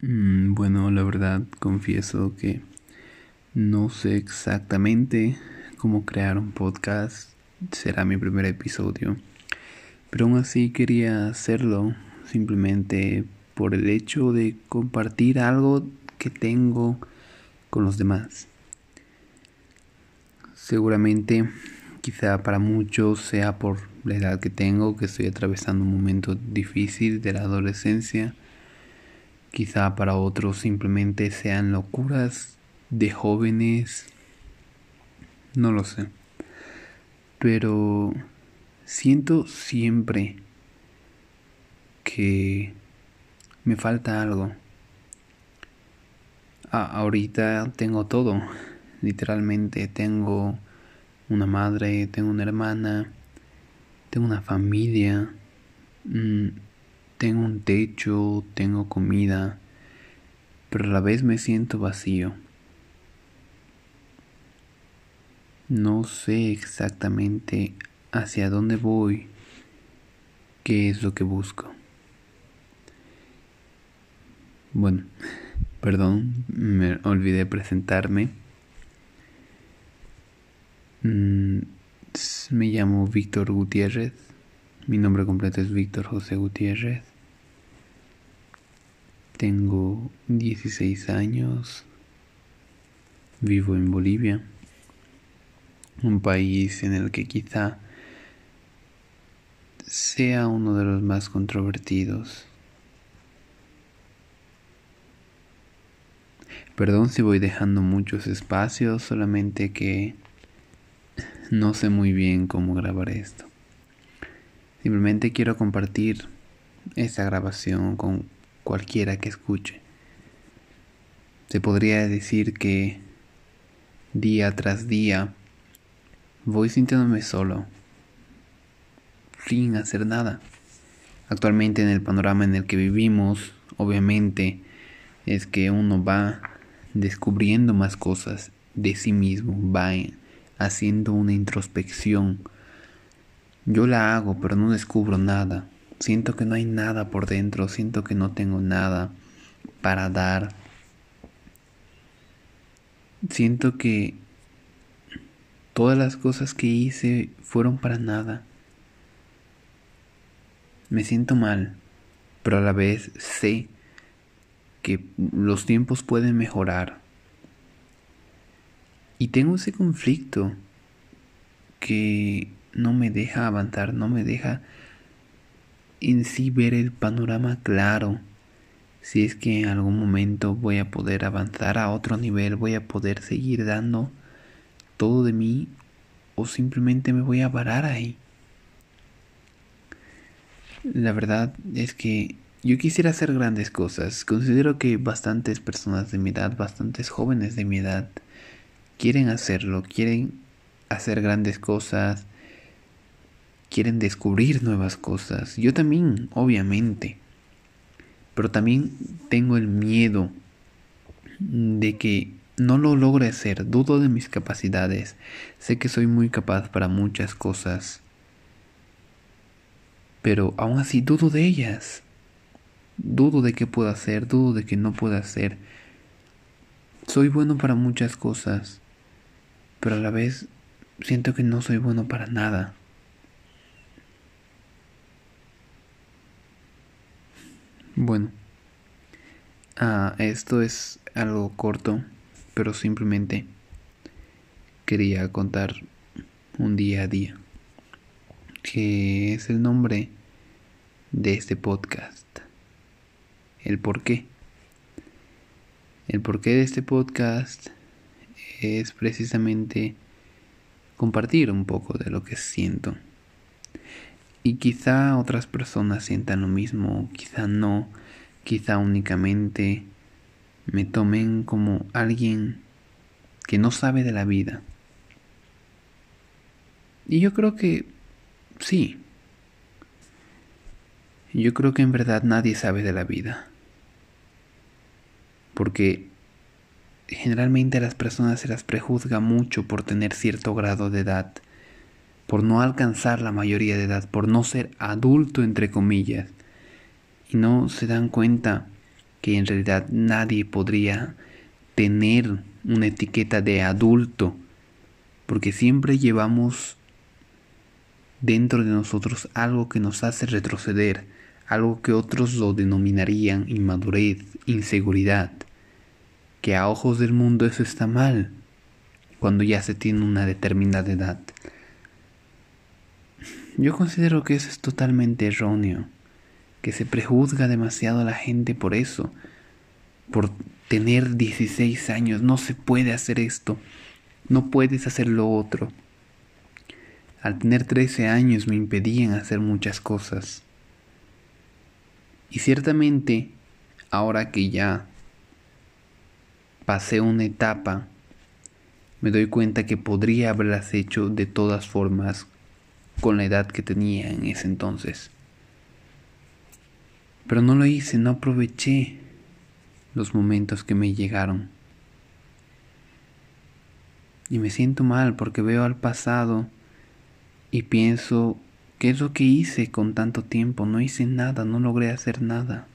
Mm, bueno, la verdad confieso que no sé exactamente cómo crear un podcast. Será mi primer episodio. Pero aún así quería hacerlo simplemente por el hecho de compartir algo que tengo con los demás. Seguramente, quizá para muchos sea por la edad que tengo, que estoy atravesando un momento difícil de la adolescencia Quizá para otros simplemente sean locuras de jóvenes. No lo sé. Pero siento siempre que me falta algo. ahorita tengo todo. Literalmente tengo una madre, tengo una hermana, tengo una familia. Mm, tengo un techo, tengo comida, pero a la vez me siento vacío. No sé exactamente hacia dónde voy, qué es lo que busco. Bueno, perdón, me olvidé presentarme. Mm, me llamo Víctor Gutiérrez. Mi nombre completo es Víctor José Gutiérrez. Tengo 16 años. Vivo en Bolivia. Un país en el que quizá sea uno de los más controvertidos. Perdón si voy dejando muchos espacios, solamente que no sé muy bien cómo grabar esto. Simplemente quiero compartir esta grabación con cualquiera que escuche. Se podría decir que día tras día voy sintiéndome solo, sin hacer nada. Actualmente en el panorama en el que vivimos, obviamente, es que uno va descubriendo más cosas de sí mismo, va haciendo una introspección yo la hago, pero no descubro nada. Siento que no hay nada por dentro, siento que no tengo nada para dar. Siento que todas las cosas que hice fueron para nada. Me siento mal, pero a la vez sé que los tiempos pueden mejorar. Y tengo ese conflicto que no me deja avanzar, no me deja en sí ver el panorama claro. Si es que en algún momento voy a poder avanzar a otro nivel, voy a poder seguir dando todo de mí o simplemente me voy a parar ahí. La verdad es que yo quisiera hacer grandes cosas. Considero que bastantes personas de mi edad, bastantes jóvenes de mi edad, quieren hacerlo, quieren hacer grandes cosas, quieren descubrir nuevas cosas. Yo también, obviamente. Pero también tengo el miedo de que no lo logre hacer. Dudo de mis capacidades. Sé que soy muy capaz para muchas cosas. Pero aún así dudo de ellas. Dudo de qué puedo hacer, dudo de que no puedo hacer. Soy bueno para muchas cosas, pero a la vez siento que no soy bueno para nada. Bueno, ah, esto es algo corto, pero simplemente quería contar un día a día, que es el nombre de este podcast, el por qué. El porqué de este podcast es precisamente compartir un poco de lo que siento y quizá otras personas sientan lo mismo, quizá no, quizá únicamente me tomen como alguien que no sabe de la vida. Y yo creo que sí. Yo creo que en verdad nadie sabe de la vida. Porque generalmente a las personas se las prejuzga mucho por tener cierto grado de edad por no alcanzar la mayoría de edad, por no ser adulto entre comillas. Y no se dan cuenta que en realidad nadie podría tener una etiqueta de adulto, porque siempre llevamos dentro de nosotros algo que nos hace retroceder, algo que otros lo denominarían inmadurez, inseguridad, que a ojos del mundo eso está mal, cuando ya se tiene una determinada edad. Yo considero que eso es totalmente erróneo, que se prejuzga demasiado a la gente por eso, por tener 16 años, no se puede hacer esto, no puedes hacer lo otro. Al tener 13 años me impedían hacer muchas cosas. Y ciertamente, ahora que ya pasé una etapa, me doy cuenta que podría haberlas hecho de todas formas con la edad que tenía en ese entonces. Pero no lo hice, no aproveché los momentos que me llegaron. Y me siento mal porque veo al pasado y pienso, ¿qué es lo que hice con tanto tiempo? No hice nada, no logré hacer nada.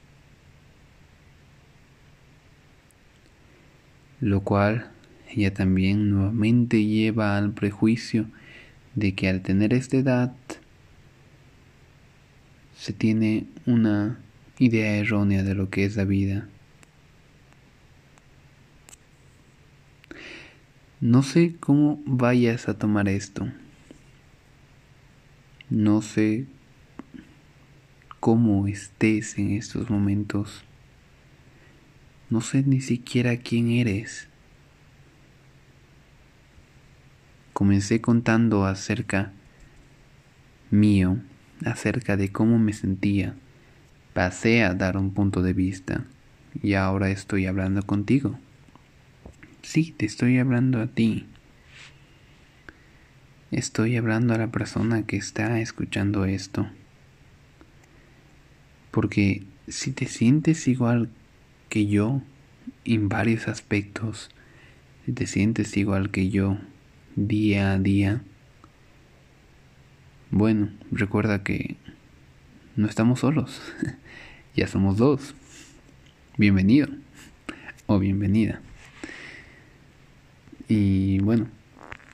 Lo cual ella también nuevamente lleva al prejuicio de que al tener esta edad se tiene una idea errónea de lo que es la vida. No sé cómo vayas a tomar esto. No sé cómo estés en estos momentos. No sé ni siquiera quién eres. Comencé contando acerca mío, acerca de cómo me sentía. Pasé a dar un punto de vista y ahora estoy hablando contigo. Sí, te estoy hablando a ti. Estoy hablando a la persona que está escuchando esto. Porque si te sientes igual que yo en varios aspectos, si te sientes igual que yo día a día, bueno, recuerda que no estamos solos, ya somos dos. Bienvenido o bienvenida. Y bueno,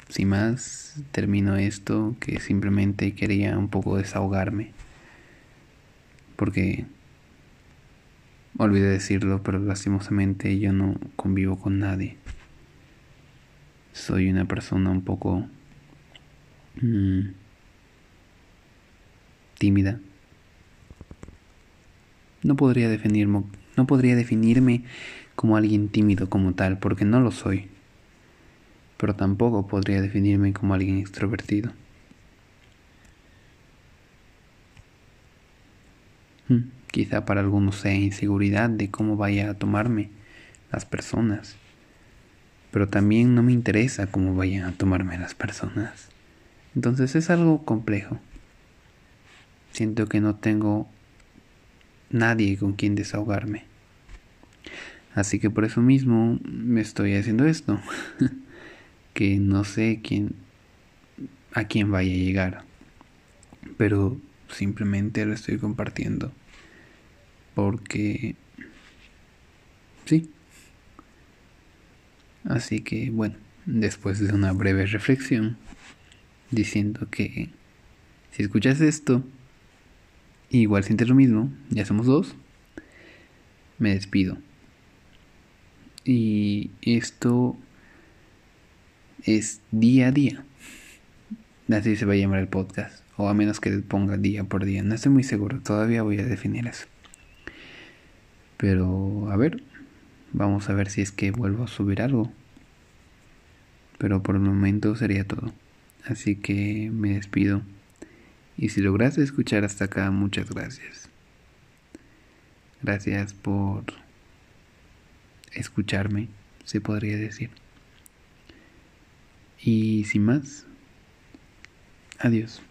sin más, termino esto que simplemente quería un poco desahogarme. Porque olvidé decirlo, pero lastimosamente yo no convivo con nadie soy una persona un poco mm, tímida. No podría definirme, no podría definirme como alguien tímido como tal, porque no lo soy. Pero tampoco podría definirme como alguien extrovertido. Mm, quizá para algunos sea inseguridad de cómo vaya a tomarme las personas pero también no me interesa cómo vayan a tomarme las personas. Entonces es algo complejo. Siento que no tengo nadie con quien desahogarme. Así que por eso mismo me estoy haciendo esto. que no sé quién a quién vaya a llegar. Pero simplemente lo estoy compartiendo. Porque sí, Así que bueno, después de una breve reflexión, diciendo que si escuchas esto, igual sientes lo mismo, ya somos dos, me despido. Y esto es día a día. Así se va a llamar el podcast. O a menos que ponga día por día. No estoy muy seguro. Todavía voy a definir eso. Pero a ver, Vamos a ver si es que vuelvo a subir algo. Pero por el momento sería todo. Así que me despido. Y si lograste escuchar hasta acá, muchas gracias. Gracias por escucharme, se podría decir. Y sin más, adiós.